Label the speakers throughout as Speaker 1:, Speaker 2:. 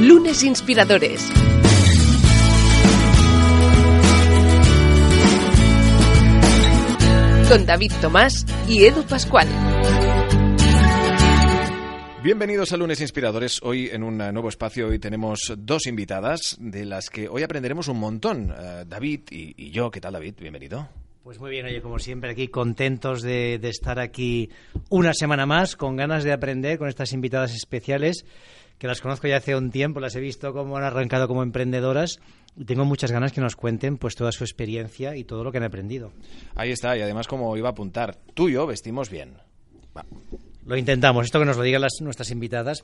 Speaker 1: Lunes Inspiradores. Con David Tomás y Edu Pascual.
Speaker 2: Bienvenidos a Lunes Inspiradores. Hoy en un nuevo espacio hoy tenemos dos invitadas de las que hoy aprenderemos un montón. Uh, David y, y, yo. ¿Qué tal, David? Bienvenido.
Speaker 3: Pues muy bien, oye, como siempre aquí contentos de, de estar aquí una semana más, con ganas de aprender con estas invitadas especiales que las conozco ya hace un tiempo, las he visto cómo han arrancado como emprendedoras y tengo muchas ganas que nos cuenten pues toda su experiencia y todo lo que han aprendido.
Speaker 2: Ahí está, y además como iba a apuntar, tú y yo vestimos bien.
Speaker 3: Va. Lo intentamos, esto que nos lo digan las, nuestras invitadas,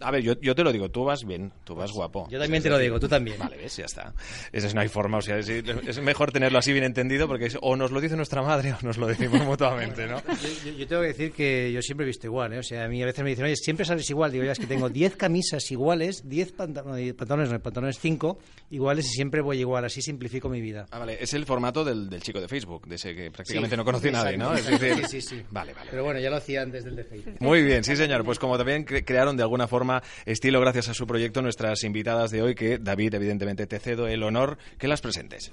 Speaker 2: a ver, yo, yo, te lo digo, tú vas bien, tú vas guapo.
Speaker 3: Yo también te lo digo, tú también.
Speaker 2: Vale, ves, ya está. Esa es no hay forma, o sea, es, es, mejor tenerlo así bien entendido porque es, o nos lo dice nuestra madre o nos lo decimos mutuamente, ¿no?
Speaker 3: Yo, yo, yo, tengo que decir que yo siempre he visto igual, ¿eh? O sea, a mí a veces me dicen, oye, siempre sales igual. Digo, ya es que tengo 10 camisas iguales, 10 pantalones, pantalones, no, pantalones 5 iguales y siempre voy igual, así simplifico mi vida.
Speaker 2: Ah, vale, es el formato del, del chico de Facebook, de ese que prácticamente sí, no conoce nadie, ¿no? Es
Speaker 3: decir, sí, sí, sí.
Speaker 2: Vale, vale.
Speaker 3: Pero bueno, ya lo hacía antes del de Facebook.
Speaker 2: Muy bien, sí, señor. Pues como también cre crearon de alguna forma estilo gracias a su proyecto nuestras invitadas de hoy, que David, evidentemente, te cedo el honor que las presentes.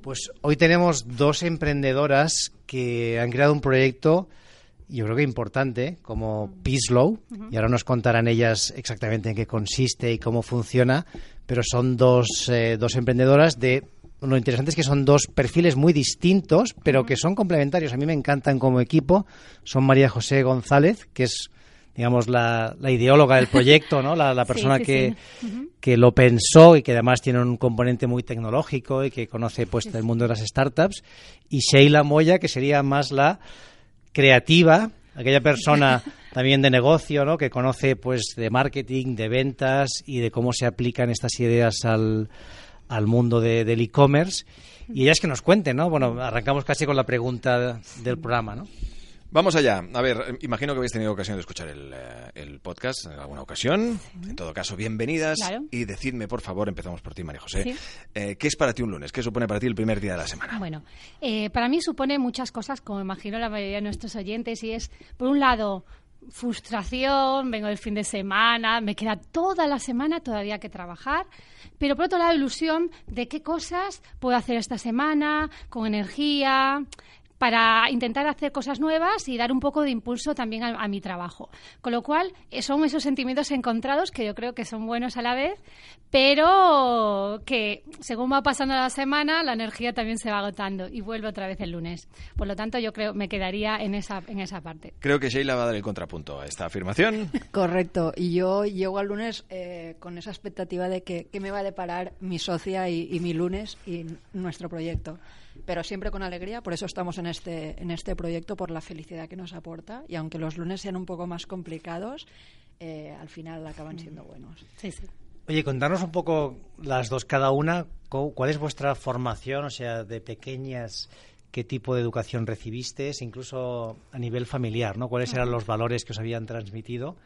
Speaker 3: Pues hoy tenemos dos emprendedoras que han creado un proyecto, yo creo que importante, como uh -huh. y ahora nos contarán ellas exactamente en qué consiste y cómo funciona, pero son dos, eh, dos emprendedoras de lo interesante es que son dos perfiles muy distintos, pero que son complementarios. A mí me encantan como equipo. Son María José González, que es digamos, la, la, ideóloga del proyecto, ¿no? La, la persona sí, sí, que, sí. Uh -huh. que lo pensó y que además tiene un componente muy tecnológico y que conoce pues el mundo de las startups. Y Sheila Moya, que sería más la creativa, aquella persona también de negocio, ¿no? Que conoce pues de marketing, de ventas y de cómo se aplican estas ideas al, al mundo de, del e-commerce. Y ellas que nos cuenten, ¿no? Bueno, arrancamos casi con la pregunta del programa, ¿no?
Speaker 2: Vamos allá. A ver, imagino que habéis tenido ocasión de escuchar el, el podcast en alguna ocasión. En todo caso, bienvenidas.
Speaker 4: Claro.
Speaker 2: Y decidme, por favor, empezamos por ti, María José.
Speaker 4: Sí.
Speaker 2: Eh, ¿Qué es para ti un lunes? ¿Qué supone para ti el primer día de la semana?
Speaker 4: Bueno, eh, para mí supone muchas cosas, como imagino la mayoría de nuestros oyentes, y es, por un lado, frustración, vengo del fin de semana, me queda toda la semana todavía que trabajar, pero por otro lado ilusión de qué cosas puedo hacer esta semana con energía, para intentar hacer cosas nuevas y dar un poco de impulso también a, a, mi trabajo. Con lo cual, son esos sentimientos encontrados que yo creo que son buenos a la vez, pero que según va pasando la semana, la energía también se va agotando y vuelve otra vez el lunes. Por lo tanto, yo creo me quedaría en esa, en esa parte.
Speaker 2: Creo que Sheila va a dar el contrapunto a esta afirmación.
Speaker 5: Correcto. Y yo llego al lunes eh, con esa expectativa de que, que, me va a deparar mi socia y, y mi lunes y nuestro proyecto. Pero siempre con alegría, por eso estamos en este, en este proyecto, por la felicidad que nos aporta, y aunque los lunes sean un poco más complicados, eh, al final acaban siendo buenos.
Speaker 4: Sí, sí.
Speaker 3: Oye, contarnos un poco las dos cada una, ¿cuál es vuestra formación, o sea, de pequeñas, qué tipo de educación recibiste, incluso a nivel familiar, ¿no? ¿Cuáles eran los valores que os habían transmitido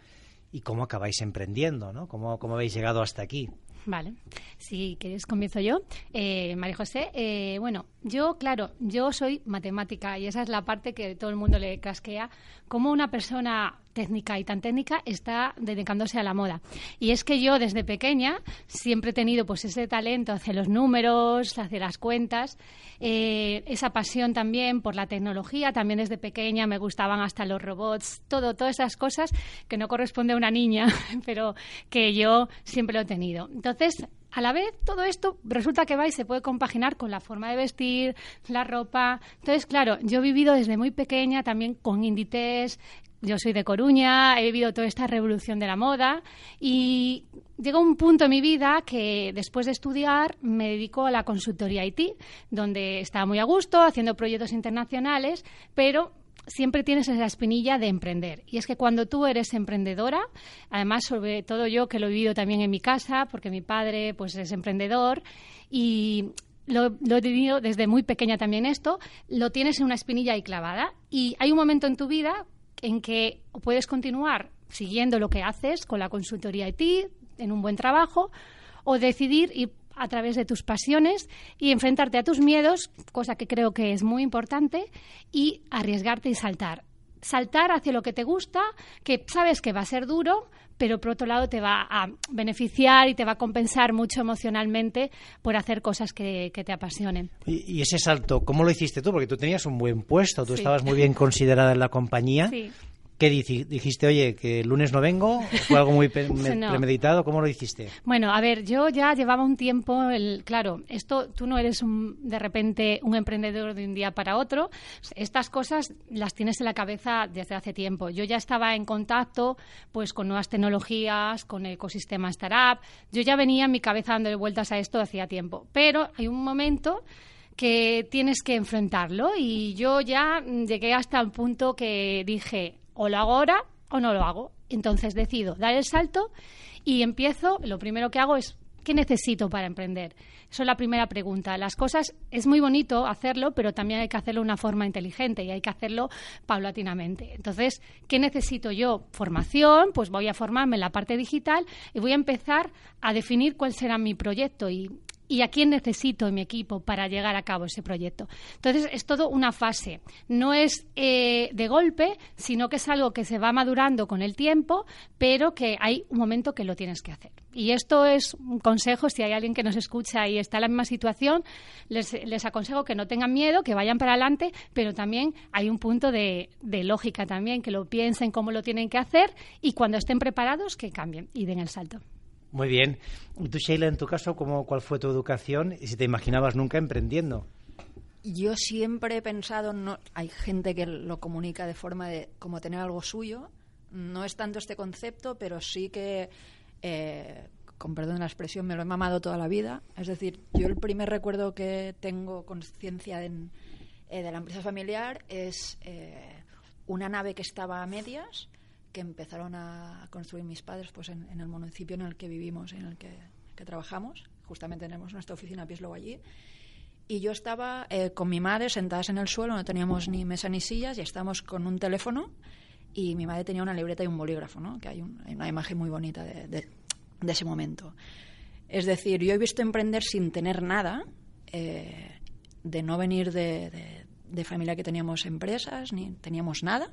Speaker 3: y cómo acabáis emprendiendo, ¿no? ¿Cómo, cómo habéis llegado hasta aquí?
Speaker 4: Vale, si quieres comienzo yo. Eh, María José, eh, bueno, yo, claro, yo soy matemática y esa es la parte que todo el mundo le casquea. Cómo una persona técnica y tan técnica está dedicándose a la moda. Y es que yo desde pequeña siempre he tenido pues ese talento hacia los números, hacia las cuentas, eh, esa pasión también por la tecnología. También desde pequeña me gustaban hasta los robots, todo, todas esas cosas que no corresponde a una niña, pero que yo siempre lo he tenido. Entonces, a la vez, todo esto resulta que va y se puede compaginar con la forma de vestir, la ropa. Entonces, claro, yo he vivido desde muy pequeña también con Inditex. Yo soy de Coruña, he vivido toda esta revolución de la moda y llegó un punto en mi vida que después de estudiar me dedico a la consultoría IT, donde estaba muy a gusto, haciendo proyectos internacionales, pero siempre tienes esa espinilla de emprender. Y es que cuando tú eres emprendedora, además sobre todo yo que lo he vivido también en mi casa, porque mi padre pues es emprendedor y lo, he vivido desde muy pequeña también esto, lo tienes en una espinilla ahí clavada y hay un momento en tu vida en que puedes continuar siguiendo lo que haces con la consultoría IT, en un buen trabajo, o decidir ir a través de tus pasiones y enfrentarte a tus miedos, cosa que creo que es muy importante, y arriesgarte y saltar. Saltar hacia lo que te gusta, que sabes que va a ser duro, pero por otro lado te va a beneficiar y te va a compensar mucho emocionalmente por hacer cosas que, te apasionen.
Speaker 3: ¿Y, ese salto, cómo lo hiciste tú? Porque tú tenías un buen puesto, tú estabas muy bien considerada en la compañía. Sí. ¿Qué dijiste? Oye, que el lunes no vengo. ¿Fue algo muy premeditado? ¿Cómo lo hiciste?
Speaker 4: Bueno, a ver, yo ya llevaba un tiempo, el, claro, esto tú no eres de repente un emprendedor de un día para otro. Estas cosas las tienes en la cabeza desde hace tiempo. Yo ya estaba en contacto pues con nuevas tecnologías, con el ecosistema startup. Yo ya venía en mi cabeza dando vueltas a esto hacía tiempo. Pero hay un momento que tienes que enfrentarlo y yo ya llegué hasta el punto que dije, o lo hago ahora o no lo hago. Entonces decido dar el salto y empiezo, lo primero que hago es, ¿qué necesito para emprender? Eso es la primera pregunta. Las cosas es muy bonito hacerlo, pero también hay que hacerlo de una forma inteligente y hay que hacerlo paulatinamente. Entonces, ¿qué necesito yo? Formación, pues voy a formarme en la parte digital y voy a empezar a definir cuál será mi proyecto y y a quién necesito en mi equipo para llegar a cabo ese proyecto. Entonces, es todo una fase. No es eh, de golpe, sino que es algo que se va madurando con el tiempo, pero que hay un momento que lo tienes que hacer. Y esto es un consejo, si hay alguien que nos escucha y está en la misma situación, les, les aconsejo que no tengan miedo, que vayan para adelante, pero también hay un punto de, de lógica también, que lo piensen cómo lo tienen que hacer y cuando estén preparados, que cambien y den el salto.
Speaker 3: Muy bien. tú, Sheila, en tu caso, ¿cómo, ¿cuál fue tu educación y si te imaginabas nunca emprendiendo?
Speaker 5: Yo siempre he pensado, no, hay gente que lo comunica de forma de como tener algo suyo. No es tanto este concepto, pero sí que, eh, con perdón la expresión, me lo he mamado toda la vida. Es decir, yo el primer recuerdo que tengo conciencia eh, de la empresa familiar es eh, una nave que estaba a medias que empezaron a construir mis padres pues en, el municipio en el que vivimos, en el que, trabajamos. Justamente tenemos nuestra oficina Pieslow allí. Y yo estaba eh, con mi madre sentadas en el suelo, no teníamos ni mesa ni sillas, y estábamos con un teléfono y mi madre tenía una libreta y un bolígrafo, ¿no? que hay, una imagen muy bonita de, ese momento. Es decir, yo he visto emprender sin tener nada, eh, de no venir de, de, familia que teníamos empresas, ni teníamos nada,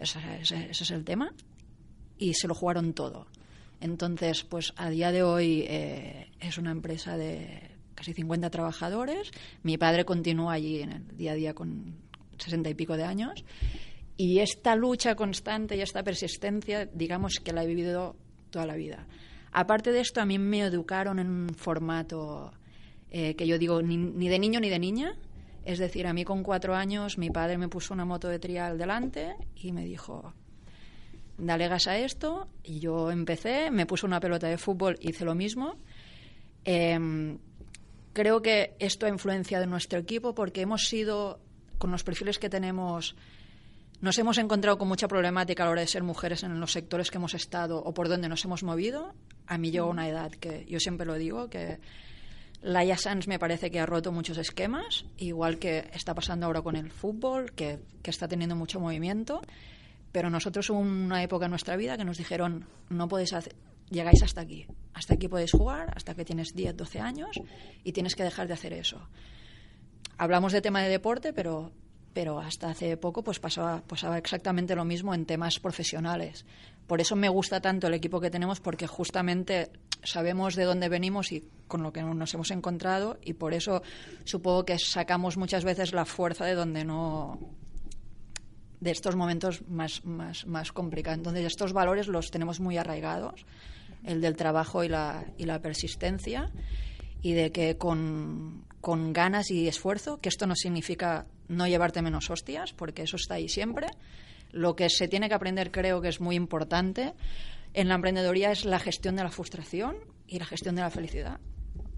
Speaker 5: ese, es el tema. Y se lo jugaron todo. Entonces, pues a día de hoy eh, es una empresa de casi 50 trabajadores. Mi padre continúa allí en el día a día con 60 y pico de años. Y esta lucha constante y esta persistencia, digamos que la he vivido toda la vida. Aparte de esto, a mí me educaron en un formato eh, que yo digo ni, de niño ni de niña, es decir, a mí con cuatro años mi padre me puso una moto de trial delante y me dijo, dale gas a esto. Y yo empecé, me puso una pelota de fútbol, hice lo mismo. Em, creo que esto ha influenciado en nuestro equipo porque hemos sido, con los perfiles que tenemos, nos hemos encontrado con mucha problemática a la hora de ser mujeres en los sectores que hemos estado o por donde nos hemos movido. A mí llegó una edad que yo siempre lo digo, que Laia Sanz me parece que ha roto muchos esquemas, igual que está pasando ahora con el fútbol, que, está teniendo mucho movimiento. Pero nosotros hubo una época en nuestra vida que nos dijeron, no podéis hacer, llegáis hasta aquí. Hasta aquí podéis jugar, hasta que tienes 10, 12 años y tienes que dejar de hacer eso. Hablamos de tema de deporte, pero, pero hasta hace poco pues pasaba, pasaba exactamente lo mismo en temas profesionales. Por eso me gusta tanto el equipo que tenemos, porque justamente sabemos de dónde venimos y con lo que nos hemos encontrado y por eso supongo que sacamos muchas veces la fuerza de donde no de estos momentos más, más, más complicados. Entonces, estos valores los tenemos muy arraigados, el del trabajo y la, y la persistencia, y de que con, con ganas y esfuerzo, que esto no significa no llevarte menos hostias, porque eso está ahí siempre. Lo que se tiene que aprender, creo que es muy importante, en la emprendedoría es la gestión de la frustración y la gestión de la felicidad.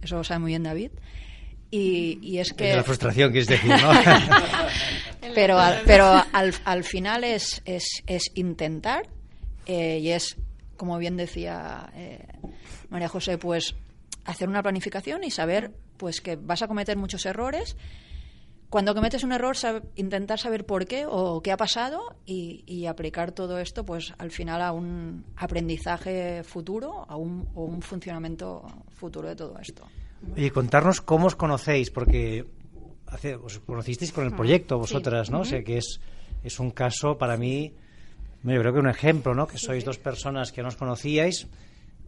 Speaker 5: Eso lo sabe muy bien David. Y, y es que...
Speaker 3: De la frustración, quieres decir, ¿no?
Speaker 5: pero al, pero al, al final es, es, es intentar eh, y es, como bien decía eh, María José, pues hacer una planificación y saber pues que vas a cometer muchos errores. Cuando cometes un error, sab- intentar saber por qué o qué ha pasado y, y aplicar todo esto, pues al final a un aprendizaje futuro, a un, o un funcionamiento futuro de todo esto.
Speaker 3: Y contarnos cómo os conocéis, porque hace, os conocisteis con el proyecto vosotras, ¿no? O sea, que es, es un caso para mí, yo creo que un ejemplo, ¿no? Que sois dos personas que no os conocíais,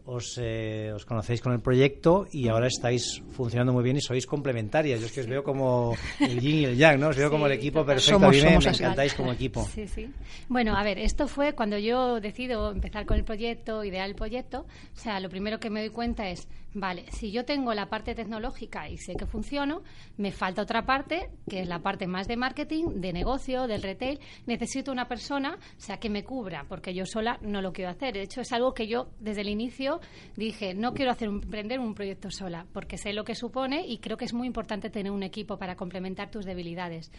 Speaker 3: os, eh, os conocéis con el proyecto y ahora estáis funcionando muy bien y sois complementarias. Yo es que os veo como el yin y el yang, ¿no? Os veo como el equipo perfecto.
Speaker 5: Somos-
Speaker 3: a mí me-
Speaker 5: somos
Speaker 3: me encantáis como equipo.
Speaker 4: Sí, sí. Bueno, a ver, esto fue cuando yo decido empezar con el proyecto, idear el proyecto. O sea, lo primero que me doy cuenta es, vale, si yo tengo la parte tecnológica y sé que funciono, me falta otra parte, que es la parte más de marketing, de negocio, del retail. Necesito una persona, o sea, que me cubra, porque yo sola no lo quiero hacer. De hecho, es algo que yo desde el inicio dije, no quiero hacer un- emprender un proyecto sola, porque sé lo que supone y creo que es muy importante tener un equipo para complementar tus debilidades.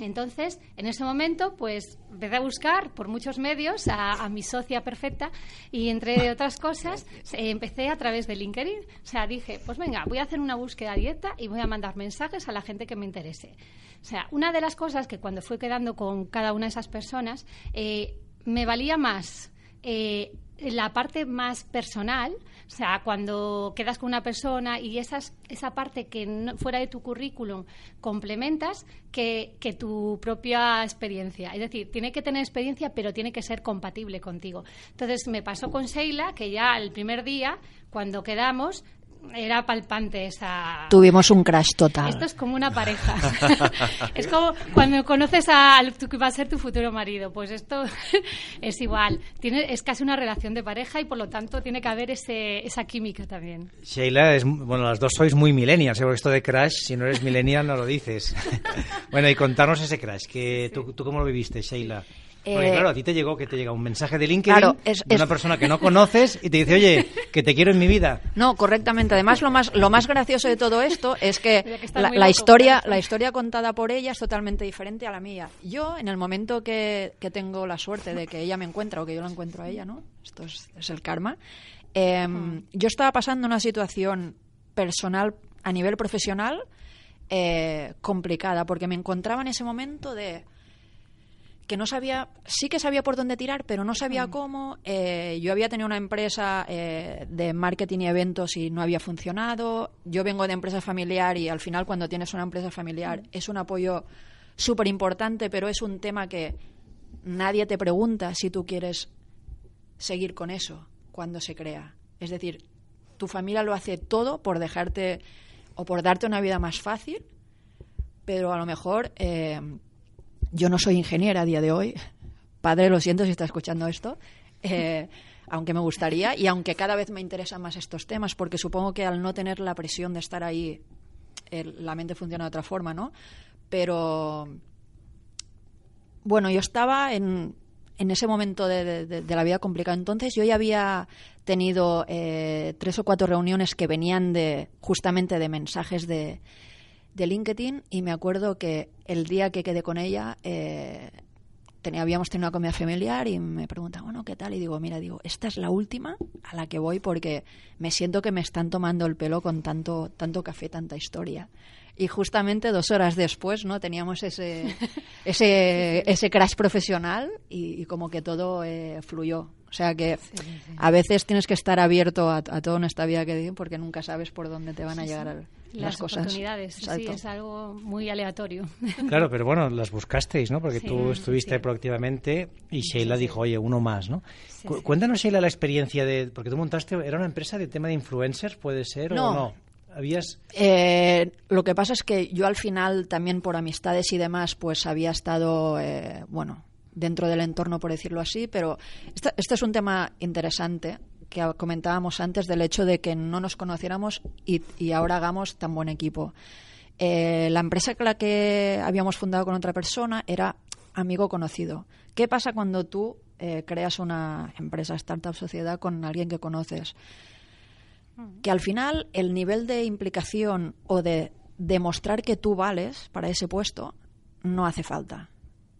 Speaker 4: Entonces, en ese momento, pues empecé a buscar por muchos medios a, a mi socia perfecta y, entre otras cosas, eh, empecé a través de LinkedIn. O sea, dije, pues venga, voy a hacer una búsqueda directa y voy a mandar mensajes a la gente que me interese. O sea, una de las cosas que cuando fui quedando con cada una de esas personas, eh, me valía más eh, la parte más personal, o sea, cuando quedas con una persona y esas, esa parte que no- fuera de tu currículum complementas que, que tu propia experiencia. Es decir, tiene que tener experiencia, pero tiene que ser compatible contigo. Entonces, me pasó con Sheila, que ya el primer día, cuando quedamos, era palpante esa...
Speaker 5: Tuvimos un crash total.
Speaker 4: Esto es como una pareja. es como cuando conoces a al- tu que va a ser tu futuro marido. Pues esto es igual. Tiene, es casi una relación de pareja y por lo tanto tiene que haber ese, esa química también.
Speaker 3: Sheila, es, bueno, las dos sois muy millennials, ¿eh? porque esto de Crash, si no eres millennial no lo dices. bueno, y contarnos ese Crash, que ¿tú, ¿tú cómo lo viviste, Sheila? Porque
Speaker 5: Eh,
Speaker 3: claro, a ti te llegó que te llega un mensaje de LinkedIn
Speaker 5: Claro, es-
Speaker 3: de una
Speaker 5: es-
Speaker 3: persona que no conoces y te dice, oye, que te quiero en mi vida.
Speaker 5: No, correctamente. Además, lo más, lo más gracioso de todo esto es que la, historia, la historia contada por ella es totalmente diferente a la mía. Yo, en el momento que, que tengo la suerte de que ella me encuentra o que yo la encuentro a ella, ¿no? Esto es, es el karma. eh, Yo estaba pasando una situación personal a nivel profesional eh, complicada porque me encontraba en ese momento de que no sabía, sí que sabía por dónde tirar, pero no sabía cómo. Eh, yo había tenido una empresa eh, de marketing y eventos y no había funcionado. Yo vengo de empresa familiar y al final cuando tienes una empresa familiar es un apoyo súper importante, pero es un tema que nadie te pregunta si tú quieres seguir con eso cuando se crea. Es decir, tu familia lo hace todo por dejarte o por darte una vida más fácil, pero a lo mejor eh, yo no soy ingeniera a día de hoy. Padre, lo siento si está escuchando esto. eh, aunque me gustaría y aunque cada vez me interesan más estos temas, porque supongo que al no tener la presión de estar ahí, la mente funciona de otra forma, ¿no? Pero bueno, yo estaba en, en ese momento de la vida complicada. Entonces yo ya había tenido eh, tres o cuatro reuniones que venían de justamente de mensajes de, de LinkedIn y me acuerdo que el día que quedé con ella eh, habíamos tenido una comida familiar y me pregunta, bueno, ¿qué tal? Y digo, mira, digo, esta es la última a la que voy porque me siento que me están tomando el pelo con tanto, tanto café, tanta historia. Y justamente dos horas después, ¿no? Teníamos ese, ese, ese crash profesional y, y como que todo eh, fluyó. O sea que a veces tienes que estar abierto a, a todo en esta vida que digo porque nunca sabes por dónde te van a llegar las,
Speaker 4: Las
Speaker 5: cosas.
Speaker 4: oportunidades, sí, es algo muy aleatorio.
Speaker 3: Claro, pero bueno, las buscasteis, ¿no? Porque
Speaker 4: Sí,
Speaker 3: tú estuviste
Speaker 4: sí.
Speaker 3: proactivamente y Sheila dijo, oye, uno más, ¿no?
Speaker 4: Sí,
Speaker 3: Cu-
Speaker 4: sí.
Speaker 3: Cuéntanos, Sheila, la experiencia de... Porque tú montaste, ¿era una empresa de tema de influencers, puede ser o
Speaker 5: No. Eh, lo que pasa es que yo al final también por amistades y demás pues había estado eh, bueno dentro del entorno por decirlo así pero este, es un tema interesante que comentábamos antes del hecho de que no nos conociéramos y, ahora hagamos tan buen equipo. Eh, la empresa con la que habíamos fundado con otra persona era amigo conocido. Qué pasa cuando tú eh, creas una empresa startup sociedad con alguien que conoces que al final el nivel de implicación o de demostrar que tú vales para ese puesto no hace falta.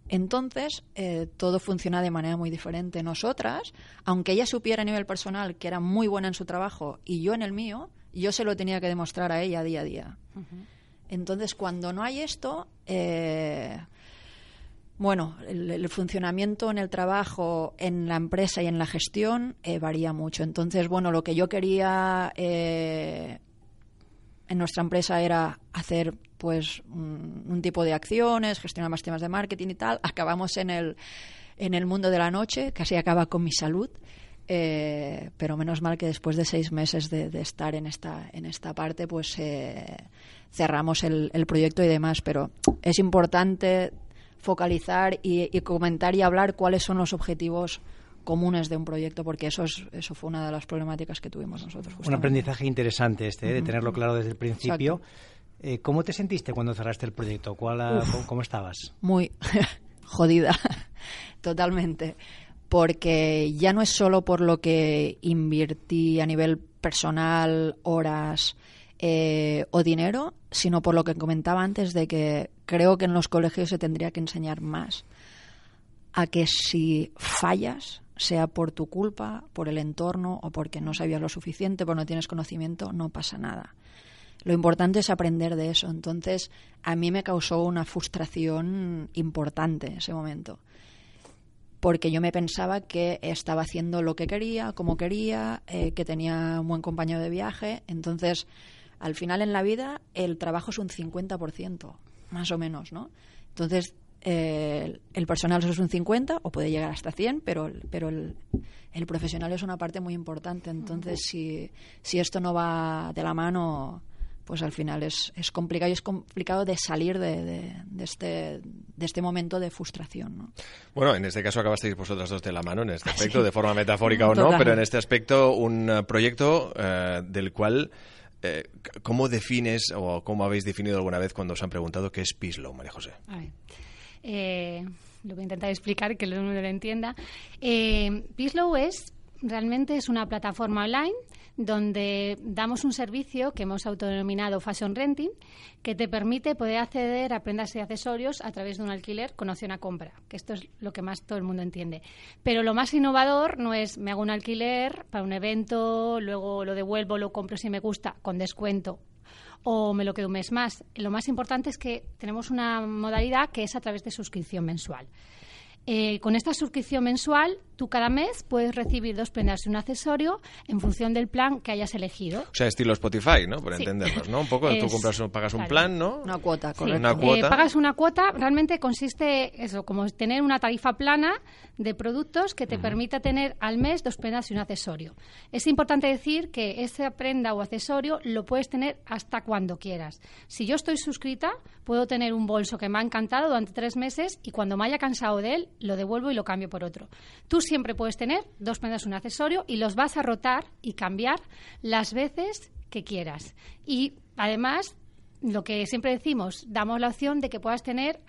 Speaker 5: Entonces, eh, todo funciona de manera muy diferente. Nosotras, aunque ella supiera a nivel personal que era muy buena en su trabajo y yo en el mío, yo se lo tenía que demostrar a ella día a día. Entonces, cuando no hay esto, eh, bueno, el, funcionamiento en el trabajo, en la empresa y en la gestión eh, varía mucho. Entonces, bueno, lo que yo quería en nuestra empresa era hacer pues un, tipo de acciones, gestionar más temas de marketing y tal. Acabamos en el, en el mundo de la noche, casi acaba con mi salud. Eh, pero menos mal que después de seis meses de, estar en esta, en esta parte, pues eh, cerramos el, proyecto y demás. Pero es importante focalizar y, comentar y hablar cuáles son los objetivos comunes de un proyecto, porque eso es, eso fue una de las problemáticas que tuvimos nosotros.
Speaker 3: Un aprendizaje interesante este, ¿eh? de tenerlo claro desde el principio. Eh, ¿Cómo te sentiste cuando cerraste el proyecto? ¿Cuál, ¿Cómo estabas?
Speaker 5: Muy jodida, totalmente. Porque ya no es solo por lo que invertí a nivel personal, horas eh, o dinero, sino por lo que comentaba antes de que creo que en los colegios se tendría que enseñar más a que si fallas, sea por tu culpa, por el entorno o porque no sabías lo suficiente, porque no tienes conocimiento, no pasa nada lo importante es aprender de eso. Entonces, a mí me causó una frustración importante ese momento. Porque yo me pensaba que estaba haciendo lo que quería, como quería, eh, que tenía un buen compañero de viaje. Entonces, al final en la vida, el trabajo es un 50%, más o menos, ¿no? Entonces, eh, el personal es un 50 o puede llegar hasta 100, pero, pero el, el profesional es una parte muy importante. Entonces, si, si esto no va de la mano, pues al final es, es complicado y es complicado de salir de, de, este, de este momento de frustración. ¿no?
Speaker 2: Bueno, en este caso acabasteis vosotras dos de la mano, en este aspecto, de forma metafórica o no, pero en este aspecto un eh, proyecto eh, del cual... Eh, ¿Cómo defines o cómo habéis definido alguna vez cuando os han preguntado qué es Pislow, María José?
Speaker 4: Eh, lo voy a intentar explicar que el mundo lo entienda. Eh, Pislow es realmente es una plataforma online donde damos un servicio que hemos autodenominado Fashion Renting, que te permite poder acceder a prendas y accesorios a través de un alquiler con opción a compra, que esto es lo que más todo el mundo entiende. Pero lo más innovador no es me hago un alquiler para un evento, luego lo devuelvo, lo compro si me gusta, con descuento o me lo quedo un mes más. Lo más importante es que tenemos una modalidad que es a través de suscripción mensual. Eh, con esta suscripción mensual, tú cada mes puedes recibir dos prendas y un accesorio en función del plan que hayas elegido.
Speaker 2: O sea, estilo Spotify, ¿no? Por entendernos, ¿no? Un poco, tú compras, pagas un plan, ¿no?
Speaker 5: Una cuota, correcto.
Speaker 2: Una cuota.
Speaker 4: Eh, pagas una cuota, realmente consiste eso, como tener una tarifa plana de productos que te permita tener al mes dos prendas y un accesorio. Es importante decir que esa prenda o accesorio lo puedes tener hasta cuando quieras. Si yo estoy suscrita, puedo tener un bolso que me ha encantado durante tres meses y cuando me haya cansado de él, lo devuelvo y lo cambio por otro. Tú siempre puedes tener dos prendas, un accesorio y los vas a rotar y cambiar las veces que quieras. Y además lo que siempre decimos, damos la opción de que puedas tener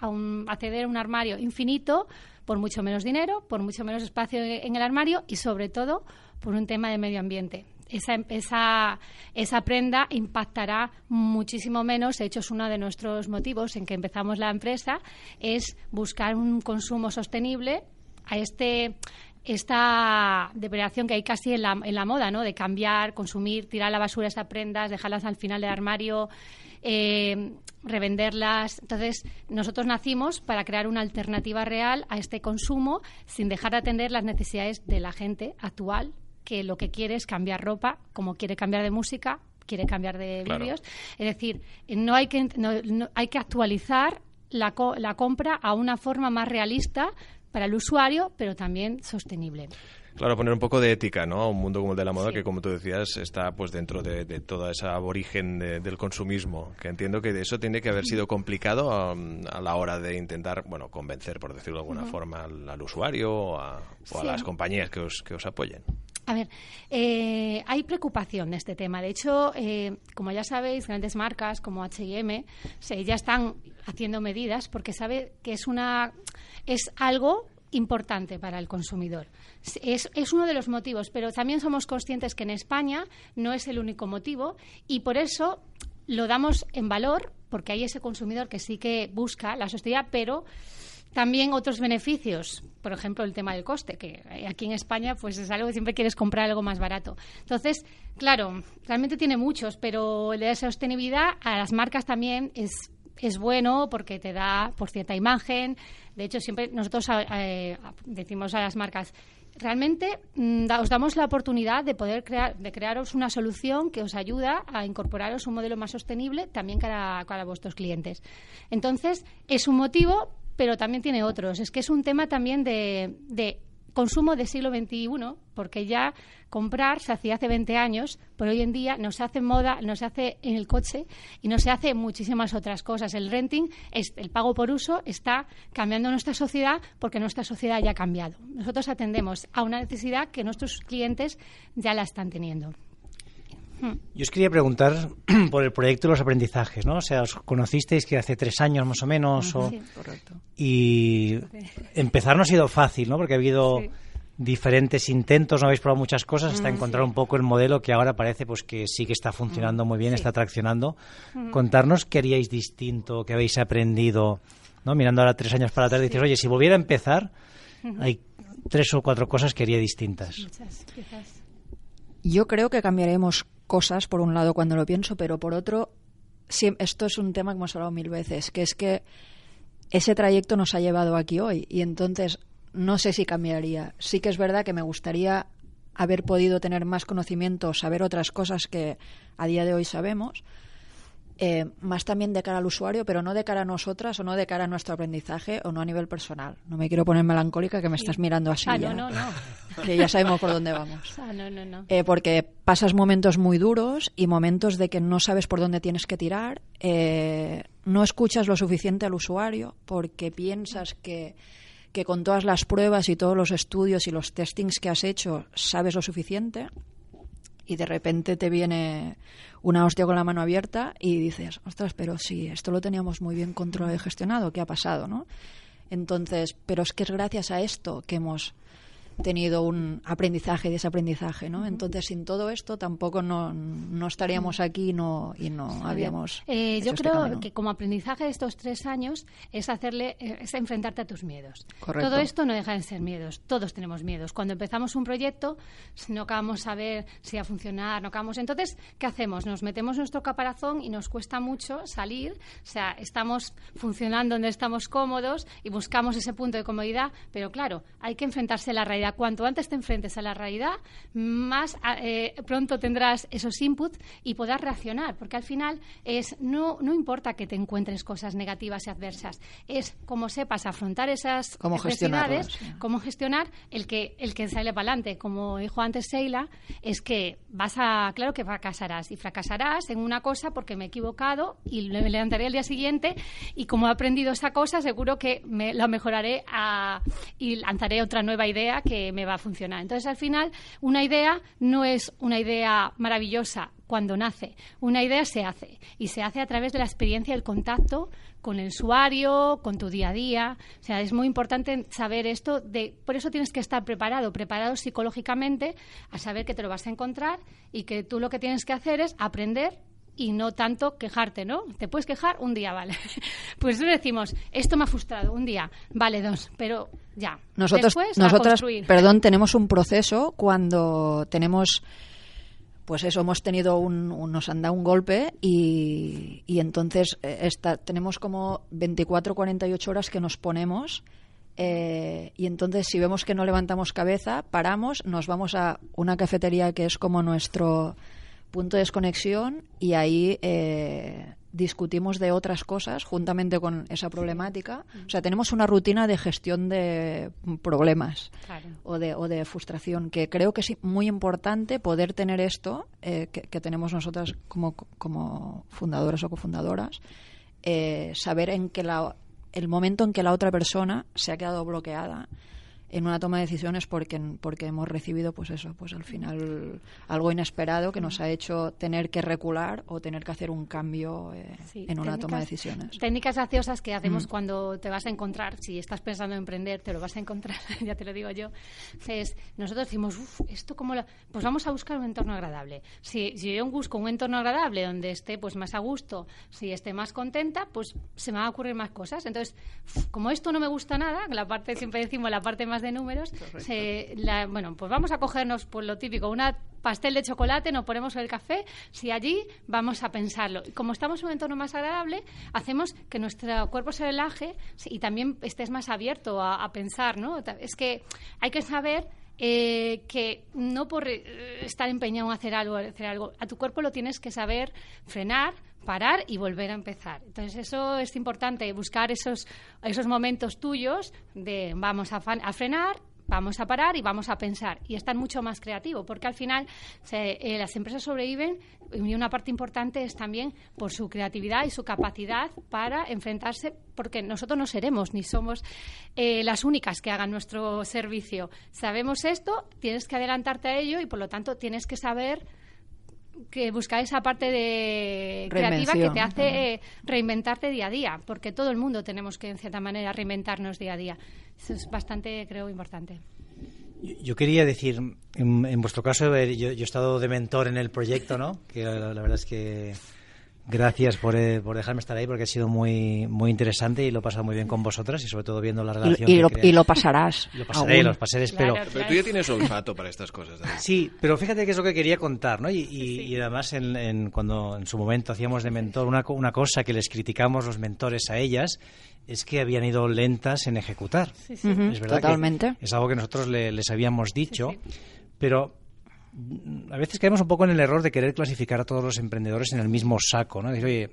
Speaker 4: acceder a un armario infinito por mucho menos dinero, por mucho menos espacio en el armario y sobre todo por un tema de medio ambiente. Esa, esa, esa, prenda impactará muchísimo menos. De hecho, es uno de nuestros motivos en que empezamos la empresa, es buscar un consumo sostenible a este esta depredación que hay casi en la, en la moda, ¿no? De cambiar, consumir, tirar a la basura esas prendas, dejarlas al final del armario, eh, revenderlas. Entonces, nosotros nacimos para crear una alternativa real a este consumo sin dejar de atender las necesidades de la gente actual que lo que quiere es cambiar ropa, como quiere cambiar de música, quiere cambiar de vídeos. Es decir, no hay que, hay que actualizar la, la compra a una forma más realista para el usuario, pero también sostenible.
Speaker 2: Claro, poner un poco de ética, ¿no? A un mundo como el de la moda que, como tú decías, está pues dentro de, toda esa aborigen del consumismo. Que entiendo que eso tiene que haber sido complicado um, a, la hora de intentar, bueno, convencer, por decirlo de alguna forma, al, usuario o a, las compañías que os, que os apoyen.
Speaker 4: A ver, eh, hay preocupación de este tema. De hecho, eh, como ya sabéis, grandes marcas como H&M ya están haciendo medidas porque sabe que es una es algo importante para el consumidor. Es, es, uno de los motivos, pero también somos conscientes que en España no es el único motivo y por eso lo damos en valor porque hay ese consumidor que sí que busca la sostenibilidad, pero también otros beneficios, por ejemplo, el tema del coste, que aquí en España pues es algo que siempre quieres comprar algo más barato. Entonces, claro, realmente tiene muchos, pero el de la sostenibilidad a las marcas también es es bueno porque te da por cierta imagen. De hecho, siempre nosotros eh, decimos a las marcas, realmente mm, os damos la oportunidad de poder crear, de crearos una solución que os ayuda a incorporaros un modelo más sostenible también para, para vuestros clientes. Entonces, es un motivo pero también tiene otros. Es que es un tema también de, consumo del siglo XXI, porque ya comprar se hacía hace 20 años, pero hoy en día no se hace moda, no se hace en el coche y no se hace muchísimas otras cosas. El renting, el pago por uso, está cambiando nuestra sociedad porque nuestra sociedad ya ha cambiado. Nosotros atendemos a una necesidad que nuestros clientes ya la están teniendo.
Speaker 3: Yo os quería preguntar por el proyecto de los aprendizajes, ¿no? O sea, os conocisteis que hace tres años más o menos.
Speaker 5: Sí, correcto.
Speaker 3: Y empezar no ha sido fácil, ¿no? Porque ha habido diferentes intentos, no habéis probado muchas cosas hasta mm, encontrar un poco el modelo que ahora parece pues que sí que está funcionando mm, muy bien, está traccionando. Contarnos qué haríais distinto, qué habéis aprendido, ¿no? Mirando ahora tres años para atrás, dices, oye, si volviera a empezar, hay tres o cuatro cosas que haría distintas.
Speaker 4: Muchas, quizás.
Speaker 5: Yo creo que cambiaremos cosas, por un lado, cuando lo pienso, pero por otro, esto es un tema que hemos hablado mil veces, que es que ese trayecto nos ha llevado aquí hoy y entonces no sé si cambiaría. Sí que es verdad que me gustaría haber podido tener más conocimiento, saber otras cosas que a día de hoy sabemos, eh, más también de cara al usuario, pero no de cara a nosotras o no de cara a nuestro aprendizaje o no a nivel personal. No me quiero poner melancólica que me estás mirando así.
Speaker 4: Ah,
Speaker 5: ya,
Speaker 4: no, no, no.
Speaker 5: Que ya sabemos por dónde vamos.
Speaker 4: Ah, no, no, no.
Speaker 5: Eh, porque pasas momentos muy duros y momentos de que no sabes por dónde tienes que tirar. Eh, no escuchas lo suficiente al usuario porque piensas que que con todas las pruebas y todos los estudios y los testings que has hecho sabes lo suficiente y de repente te viene una hostia con la mano abierta y dices, ostras, pero si esto lo teníamos muy bien controlado y gestionado, ¿qué ha pasado, no? Entonces, pero es que es gracias a esto que hemos tenido un aprendizaje y desaprendizaje, ¿no? Entonces, sin todo esto tampoco no, no estaríamos aquí no, y no habíamos.
Speaker 4: Eh, yo este creo que como aprendizaje de estos tres años es hacerle, eh, es enfrentarte a tus miedos. Todo esto no deja de ser miedos. Todos tenemos miedos. Cuando empezamos un proyecto, no acabamos a ver si va a funcionar, no acabamos. Entonces, ¿qué hacemos? Nos metemos nuestro caparazón y nos cuesta mucho salir. O sea, estamos funcionando donde estamos cómodos y buscamos ese punto de comodidad, pero claro, hay que enfrentarse a la realidad Cuanto antes te enfrentes a la realidad, más eh, pronto tendrás esos inputs y podrás reaccionar, porque al final es no, no importa que te encuentres cosas negativas y adversas, es cómo sepas afrontar esas
Speaker 5: cómo
Speaker 4: necesidades, cómo gestionar el que el que sale para adelante. Como dijo antes Sheila, es que vas a, claro que fracasarás y fracasarás en una cosa porque me he equivocado y me levantaré el día siguiente y como he aprendido esa cosa, seguro que me lo mejoraré y lanzaré otra nueva idea que me va a funcionar. Entonces, al final, una idea no es una idea maravillosa cuando nace. Una idea se hace y se hace a través de la experiencia y el contacto con el usuario, con tu día a día. O sea, es muy importante saber esto. De, por eso tienes que estar preparado, preparado psicológicamente a saber que te lo vas a encontrar y que tú lo que tienes que hacer es aprender y no tanto quejarte, ¿no? Te puedes quejar un día, vale. Pues decimos, esto me ha frustrado un día, vale dos, pero ya.
Speaker 5: Nosotros,
Speaker 4: Después,
Speaker 5: nosotras, perdón, tenemos un proceso cuando tenemos, pues eso, hemos tenido un, nos han dado un golpe y, y entonces eh, tenemos como 24, 48 horas que nos ponemos. Eh, y entonces, si vemos que no levantamos cabeza, paramos, nos vamos a una cafetería que es como nuestro punto de desconexión y ahí eh, discutimos de otras cosas juntamente con esa problemática. O sea, tenemos una rutina de gestión de problemas o, de, o de frustración que creo que es muy importante poder tener esto eh, que, tenemos nosotras como, como fundadoras o cofundadoras, eh, saber en que la, el momento en que la otra persona se ha quedado bloqueada en una toma de decisiones porque, porque hemos recibido, pues eso, pues al final algo inesperado que nos ha hecho tener que recular o tener que hacer un cambio eh, en una toma de decisiones.
Speaker 4: Técnicas graciosas que hacemos mm. cuando te vas a encontrar, si estás pensando en emprender, te lo vas a encontrar, ya te lo digo yo. Es, nosotros decimos, uff, esto como pues vamos a buscar un entorno agradable. Si, si yo busco un entorno agradable donde esté pues más a gusto, si esté más contenta, pues se me van a ocurrir más cosas. Entonces, como esto no me gusta nada, la parte siempre decimos la parte más de números, bueno, pues vamos a cogernos por lo típico, una pastel de chocolate, nos ponemos el café, si allí vamos a pensarlo. Como estamos en un entorno más agradable, hacemos que nuestro cuerpo se relaje y también estés más abierto a, pensar, ¿no? Es que hay que saber eh, que no por eh, estar empeñado en hacer algo, hacer algo, a tu cuerpo lo tienes que saber frenar, parar y volver a empezar. Entonces eso es importante, buscar esos, esos momentos tuyos de vamos a, a frenar, vamos a parar y vamos a pensar. Y estar mucho más creativo porque al final eh, las empresas sobreviven y una parte importante es también por su creatividad y su capacidad para enfrentarse porque nosotros no seremos ni somos eh, las únicas que hagan nuestro servicio. Sabemos esto tienes que adelantarte a ello y por lo tanto tienes que saber que buscar esa parte de creativa que te hace eh, reinventarte día a día, porque todo el mundo tenemos que, en cierta manera, reinventarnos día a día. Eso es bastante, creo, importante.
Speaker 3: Yo quería decir, en, vuestro caso, yo, yo, he estado de mentor en el proyecto, ¿no? Que la verdad es que Gracias por, eh, por, dejarme estar ahí porque ha sido muy muy interesante y lo he pasado muy bien con vosotras y sobre todo viendo la relación.
Speaker 5: Y, lo, y lo, pasarás.
Speaker 3: Lo pasaré, los pasaré, espero.
Speaker 2: Pero tú ya tienes olfato para estas cosas.
Speaker 3: Sí, pero fíjate que es lo que quería contar, ¿no? Y, y, además en, cuando en su momento hacíamos de mentor, una, una cosa que les criticamos los mentores a ellas es que habían ido lentas en ejecutar.
Speaker 5: es verdad Totalmente.
Speaker 3: es algo que nosotros les habíamos dicho, pero a veces caemos un poco en el error de querer clasificar a todos los emprendedores en el mismo saco, ¿no? Decir, oye,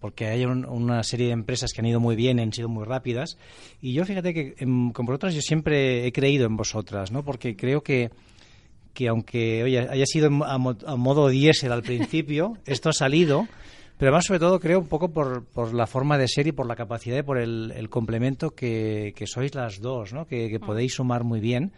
Speaker 3: porque hay una serie de empresas que han ido muy bien, han sido muy rápidas. Y yo fíjate que con vosotras yo siempre he creído en vosotras, ¿no? Porque creo que, que aunque oye, haya sido a, modo diésel al principio, esto ha salido. Pero además, sobre todo, creo un poco por, por la forma de ser y por la capacidad y por el, complemento que, sois las dos, ¿no? que, que podéis sumar muy bien.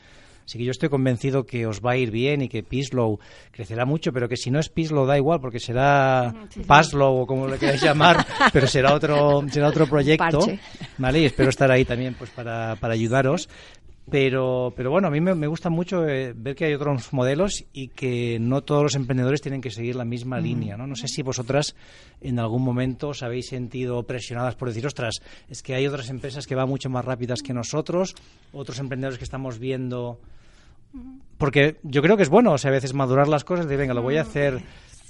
Speaker 3: Así que yo estoy convencido que os va a ir bien y que Pislow crecerá mucho, pero que si no es Pislow da igual, porque será Paslow o como lo queráis llamar, pero será otro, será otro proyecto. ¿vale? Y espero estar ahí también pues para, para ayudaros. Pero, pero bueno, a mí me, gusta mucho eh, ver que hay otros modelos y que no todos los emprendedores tienen que seguir la misma línea. ¿no? no sé si vosotras en algún momento os habéis sentido presionadas por decir, ostras, es que hay otras empresas que van mucho más rápidas que nosotros, otros emprendedores que estamos viendo porque yo creo que es bueno, o sea, a veces madurar las cosas, de venga, lo voy a hacer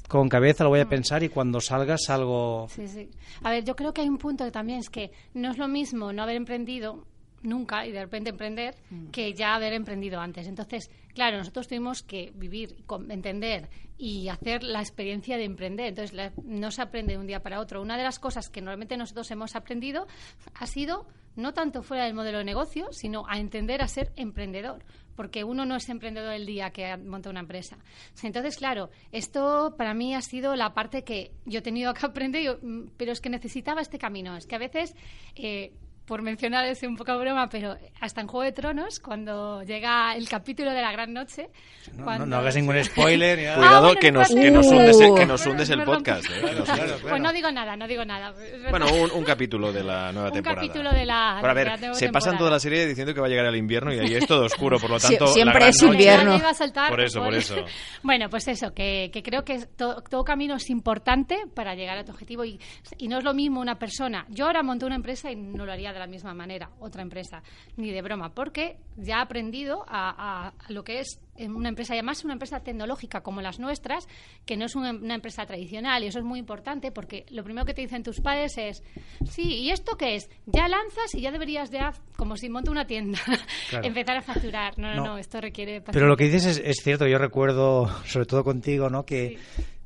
Speaker 3: con cabeza, lo voy a pensar y cuando salga salgo.
Speaker 4: Sí, sí. A ver, yo creo que hay un punto que también es que no es lo mismo no haber emprendido nunca y de repente emprender mm. que ya haber emprendido antes. Entonces, claro, nosotros tuvimos que vivir, entender y hacer la experiencia de emprender. Entonces, no se aprende de un día para otro. Una de las cosas que normalmente nosotros hemos aprendido ha sido no tanto fuera del modelo de negocio, sino a entender a ser emprendedor porque uno no es emprendedor el día que monta una empresa. Entonces, claro, esto para mí ha sido la parte que yo he tenido que aprender, mm, pero es que necesitaba este camino. Es que a veces eh, por mencionar es un poco broma, pero hasta en Juego de Tronos, cuando llega el capítulo de la gran noche...
Speaker 3: No, hagas ningún spoiler.
Speaker 2: Cuidado que, nos, que, nos hundes, que nos hundes el podcast. ¿eh?
Speaker 4: Pues no digo nada, no digo nada.
Speaker 2: Bueno, un, capítulo de la nueva temporada.
Speaker 4: Un capítulo de la,
Speaker 2: a ver, se pasan toda la serie diciendo que va a llegar el invierno y ahí es todo oscuro, por lo tanto...
Speaker 5: siempre es invierno.
Speaker 2: por eso, por eso.
Speaker 4: Bueno, pues eso, que, creo que todo, camino es importante para llegar a tu objetivo y, y no es lo mismo una persona. Yo ahora monté una empresa y no lo haría de la misma manera otra empresa, ni de broma, porque ya ha aprendido a, lo que es una empresa, y además una empresa tecnológica como las nuestras, que no es una, empresa tradicional, y eso es muy importante porque lo primero que te dicen tus padres es, sí, ¿y esto qué es? Ya lanzas y ya deberías de, como si monta una tienda, empezar a facturar. No, no, no, esto requiere...
Speaker 3: Pero lo que dices es, cierto, yo recuerdo, sobre todo contigo, ¿no? que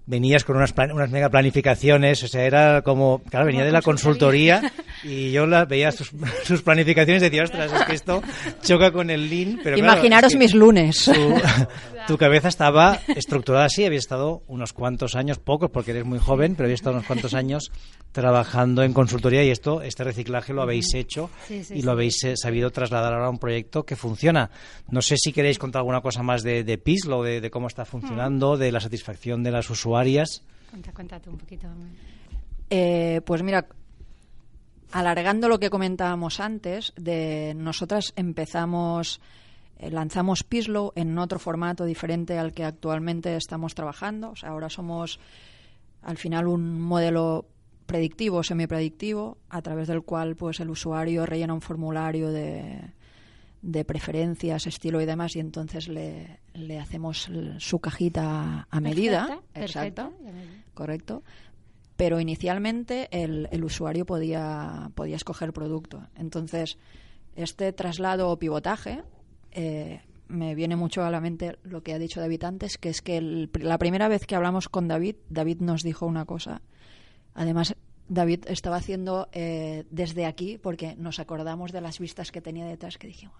Speaker 3: venías con unas, unas mega planificaciones, o sea, era como, claro, venía de la consultoría y yo la, veía sus, sus, planificaciones y decía, ostras, es que esto choca con el Lean. Pero
Speaker 5: Imaginaros mis lunes.
Speaker 3: Tu cabeza estaba estructurada así, había estado unos cuantos años, pocos porque eres muy joven, pero había estado unos cuantos años trabajando en consultoría y esto, este reciclaje lo habéis hecho y lo habéis eh, sabido trasladar ahora a un proyecto que funciona. No sé si queréis contar alguna cosa más de, de Pislo, de, cómo está funcionando, de la satisfacción de las usuarias.
Speaker 4: cuéntate un poquito.
Speaker 5: Eh, pues mira, alargando lo que comentábamos antes, de nosotras empezamos, lanzamos Pislow en otro formato diferente al que actualmente estamos trabajando. O sea, ahora somos al final un modelo predictivo, semipredictivo, a través del cual pues el usuario rellena un formulario de, de preferencias, estilo y demás, y entonces le, le hacemos su cajita a medida. Exacto. Correcto pero inicialmente el, el usuario podía, podía escoger producto. Entonces, este traslado o pivotaje eh, me viene mucho a la mente lo que ha dicho David antes, que es que la primera vez que hablamos con David, David nos dijo una cosa. Además, David estaba haciendo eh, desde aquí, porque nos acordamos de las vistas que tenía detrás, que dijimos,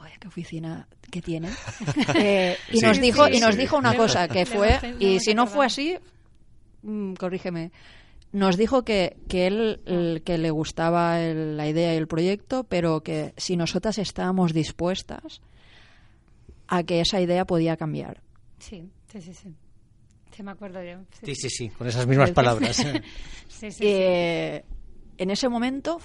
Speaker 5: oye, qué oficina que tiene. Eh, y nos dijo, y nos dijo una cosa, que fue, y si no fue así, Mm, corrígeme, nos dijo que, que él que le gustaba la idea y el proyecto, pero que si nosotras estábamos dispuestas a que esa idea podía cambiar.
Speaker 4: Sí, sí, sí, sí. Sí, me acuerdo yo.
Speaker 3: Sí, sí, sí, con esas mismas palabras.
Speaker 5: sí, sí, eh, en ese momento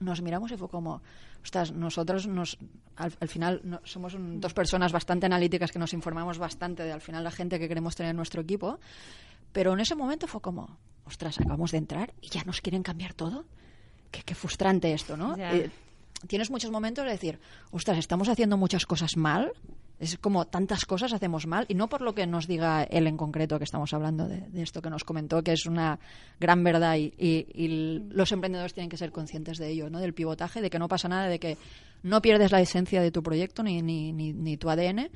Speaker 5: nos miramos y fue como, ostras, nosotros nos, al, final somos dos personas bastante analíticas que nos informamos bastante de al final la gente que queremos tener en nuestro equipo pero en ese momento fue como, ostras, acabamos de entrar y ya nos quieren cambiar todo. Qué, frustrante esto, ¿no? Eh, tienes muchos momentos de decir, ostras, estamos haciendo muchas cosas mal. Es como tantas cosas hacemos mal y no por lo que nos diga él en concreto que estamos hablando de, esto que nos comentó, que es una gran verdad y, los emprendedores tienen que ser conscientes de ello, ¿no? Del pivotaje, de que no pasa nada, de que no pierdes la esencia de tu proyecto ni, ni, ni, ni tu ADN,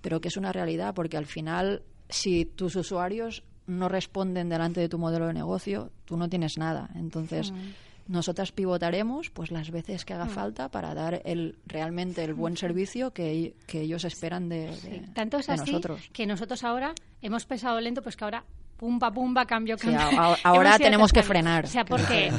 Speaker 5: pero que es una realidad porque al final si tus usuarios no responden delante de tu modelo de negocio, tú no tienes nada. Entonces, mm. nosotras pivotaremos pues las veces que haga mm. falta para dar el realmente el buen servicio que, ellos esperan de,
Speaker 4: Tanto es así que nosotros ahora hemos pensado lento, pues que ahora pumba, pumba, cambio, cambio.
Speaker 5: ahora tenemos que frenar.
Speaker 4: O sea, porque,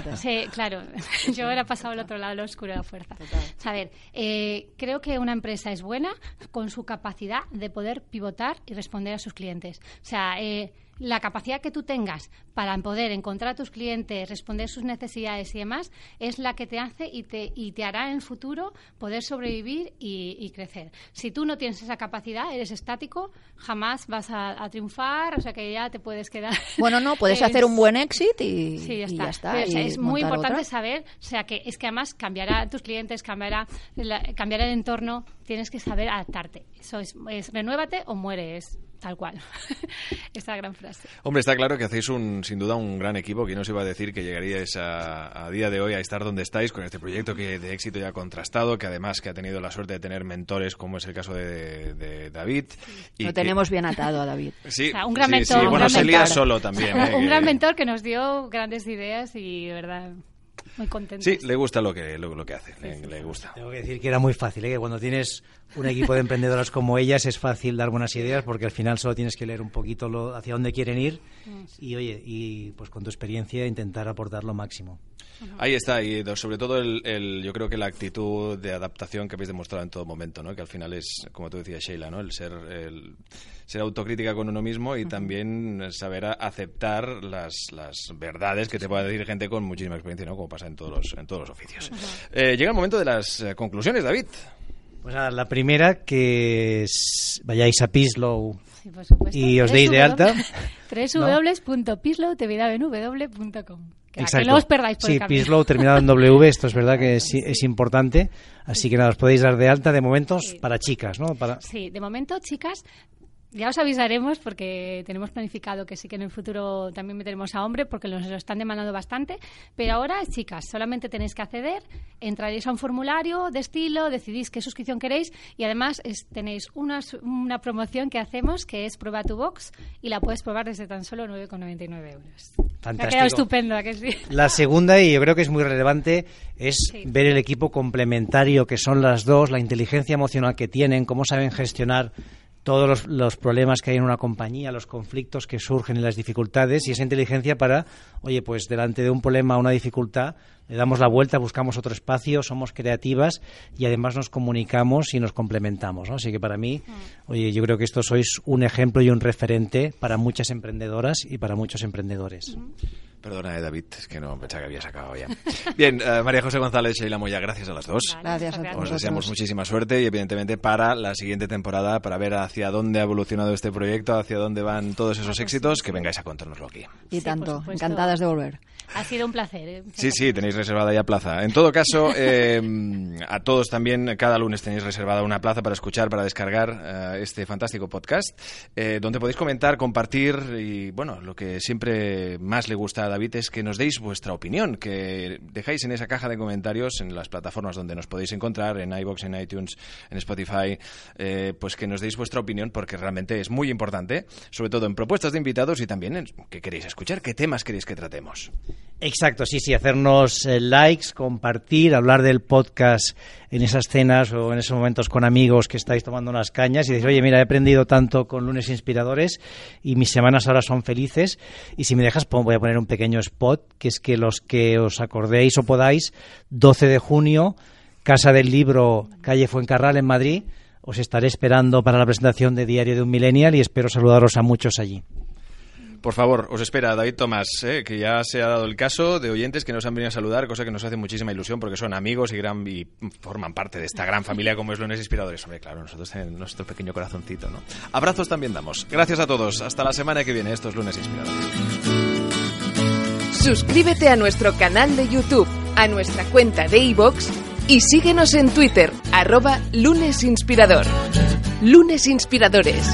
Speaker 4: claro, yo ahora he pasado al otro lado, lo oscuro de la fuerza. A ver, eh, creo que una empresa es buena con su capacidad de poder pivotar y responder a sus clientes. O sea, eh, la capacidad que tú tengas para poder encontrar a tus clientes, responder sus necesidades y demás, es la que te hace y te, y te hará en el futuro poder sobrevivir y, crecer. Si tú no tienes esa capacidad, eres estático, jamás vas a, triunfar, o sea que ya te puedes quedar.
Speaker 5: Bueno, no, puedes hacer un buen exit y, ya está.
Speaker 4: es muy importante saber, o sea que es que además cambiará tus clientes, cambiará, cambiará el entorno, tienes que saber adaptarte. Eso es, es renuévate o mueres Tal cual. Esta gran frase.
Speaker 2: Hombre, está claro que hacéis un, sin duda un gran equipo. que no se iba a decir que llegaríais a, día de hoy a estar donde estáis con este proyecto que de éxito ya contrastado, que además que ha tenido la suerte de tener mentores como es el caso de, David.
Speaker 5: Y Lo tenemos bien atado a David.
Speaker 2: Sí,
Speaker 4: un gran mentor. Sí,
Speaker 2: bueno, se lía solo también.
Speaker 4: ¿eh? un gran mentor que nos dio grandes ideas y de verdad muy contento.
Speaker 2: Sí, le gusta lo que, lo, que hace, le, gusta.
Speaker 3: Tengo que decir que era muy fácil, ¿eh? que cuando tienes un equipo de emprendedoras como ellas es fácil dar buenas ideas porque al final solo tienes que leer un poquito lo, hacia dónde quieren ir y, oye, y pues con tu experiencia intentar aportar lo máximo.
Speaker 2: Ahí está, y sobre todo el, yo creo que la actitud de adaptación que habéis demostrado en todo momento, ¿no? que al final es, como tú decías, Sheila, ¿no? el ser... El, ser autocrítica con uno mismo y también saber aceptar las, las verdades que te pueda decir gente con muchísima experiencia, ¿no? como pasa en todos los, en todos los oficios. Eh, llega el momento de las eh, conclusiones, David.
Speaker 3: Pues la primera, que vayáis a Pislow y os deis de alta.
Speaker 4: www.pislowtv.com Que no os perdáis por
Speaker 3: Sí, Pislow terminado en W, esto es verdad que es, es, importante. Así que nada, os podéis dar de alta de momentos para chicas, ¿no? Para...
Speaker 4: Sí, de momento, chicas, ya os avisaremos porque tenemos planificado que sí que en el futuro también meteremos a hombre porque nos lo están demandando bastante. Pero ahora, chicas, solamente tenéis que acceder, entraréis a un formulario de estilo, decidís qué suscripción queréis y además tenéis una, una promoción que hacemos que es Prueba tu Box y la puedes probar desde tan solo 9,99 euros.
Speaker 3: Fantástico.
Speaker 4: ha quedado estupendo, que sí?
Speaker 3: La segunda, y yo creo que es muy relevante, es ver el equipo complementario que son las dos, la inteligencia emocional que tienen, cómo saben gestionar todos los, problemas que hay en una compañía, los conflictos que surgen y las dificultades, y esa inteligencia para, oye, pues delante de un problema una dificultad, le damos la vuelta, buscamos otro espacio, somos creativas y además nos comunicamos y nos complementamos. Así que para mí, oye, yo creo que esto sois un ejemplo y un referente para muchas emprendedoras y para muchos emprendedores.
Speaker 2: Perdona, eh, David, es que no pensaba que habías acabado ya. Bien, eh, María José González y Sheila Moya, gracias a las dos.
Speaker 5: Gracias a
Speaker 2: Os deseamos muchísima suerte y, evidentemente, para la siguiente temporada, para ver hacia dónde ha evolucionado este proyecto, hacia dónde van todos esos éxitos, que vengáis a contárnoslo aquí.
Speaker 5: Y tanto, encantadas de volver.
Speaker 4: Ha sido un placer. ¿eh?
Speaker 2: Sí, sí, tenéis reservada ya plaza. En todo caso, eh, a todos también, cada lunes tenéis reservada una plaza para escuchar, para descargar eh, este fantástico podcast, donde podéis comentar, compartir y, bueno, lo que siempre más le gusta a David es que nos deis vuestra opinión, que dejáis en esa caja de comentarios en las plataformas donde nos podéis encontrar, en iBox, en iTunes, en Spotify, pues que nos deis vuestra opinión porque realmente es muy importante, sobre todo en propuestas de invitados y también en qué queréis escuchar, qué temas queréis que tratemos.
Speaker 3: Exacto, sí, sí, hacernos eh, likes, compartir, hablar del podcast en esas cenas o en esos momentos con amigos que estáis tomando unas cañas y decir, oye, mira, he aprendido tanto con lunes inspiradores y mis semanas ahora son felices. Y si me dejas, voy a poner un pequeño spot, que es que los que os acordéis o podáis, 12 de junio, Casa del Libro, calle Fuencarral en Madrid, os estaré esperando para la presentación de Diario de un Millennial y espero saludaros a muchos allí.
Speaker 2: Por favor, os espera David Tomás, eh, que ya se ha dado el caso de oyentes que nos han venido a saludar, cosa que nos hace muchísima ilusión porque son amigos y, forman parte de esta gran familia como es Lunes Inspiradores. Hombre, claro, nosotros tenemos nuestro pequeño corazoncito, ¿no? Abrazos también damos. Gracias a todos. Hasta la semana que viene. Estos Lunes Inspiradores.
Speaker 1: Suscríbete a nuestro canal de YouTube, a nuestra cuenta de iVoox y síguenos en Twitter, arroba Lunes Inspirador. Lunes Inspiradores.